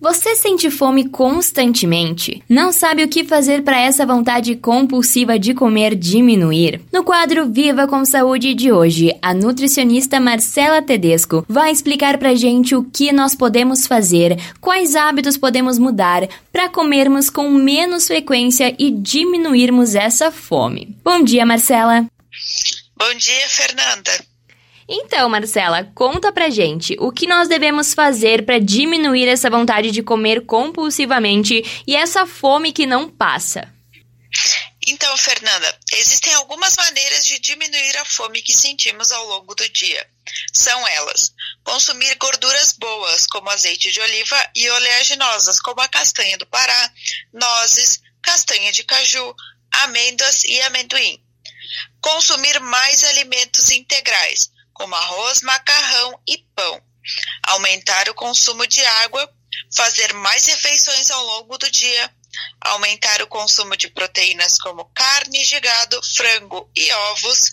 Você sente fome constantemente? Não sabe o que fazer para essa vontade compulsiva de comer diminuir? No quadro Viva com Saúde de hoje, a nutricionista Marcela Tedesco vai explicar pra gente o que nós podemos fazer, quais hábitos podemos mudar para comermos com menos frequência e diminuirmos essa fome. Bom dia, Marcela. Bom dia, Fernanda. Então, Marcela, conta pra gente o que nós devemos fazer para diminuir essa vontade de comer compulsivamente e essa fome que não passa. Então, Fernanda, existem algumas maneiras de diminuir a fome que sentimos ao longo do dia. São elas: consumir gorduras boas, como azeite de oliva, e oleaginosas, como a castanha do Pará, nozes, castanha de caju, amêndoas e amendoim. Consumir mais alimentos integrais, como arroz, macarrão e pão. Aumentar o consumo de água, fazer mais refeições ao longo do dia, aumentar o consumo de proteínas como carne de gado, frango e ovos,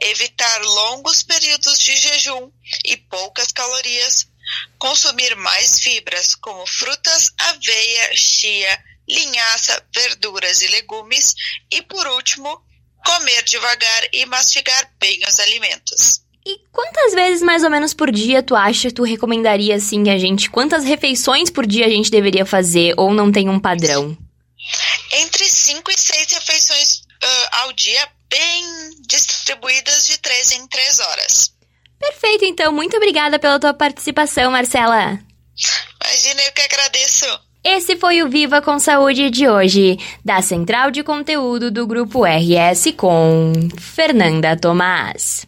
evitar longos períodos de jejum e poucas calorias, consumir mais fibras como frutas, aveia, chia, linhaça, verduras e legumes e, por último, comer devagar e mastigar bem os alimentos. E quantas vezes mais ou menos por dia tu acha que tu recomendaria assim a gente? Quantas refeições por dia a gente deveria fazer ou não tem um padrão? Entre 5 e 6 refeições uh, ao dia, bem distribuídas de 3 em 3 horas. Perfeito, então. Muito obrigada pela tua participação, Marcela. Imagina, eu que agradeço. Esse foi o Viva com Saúde de hoje, da Central de Conteúdo do Grupo RS com Fernanda Tomás.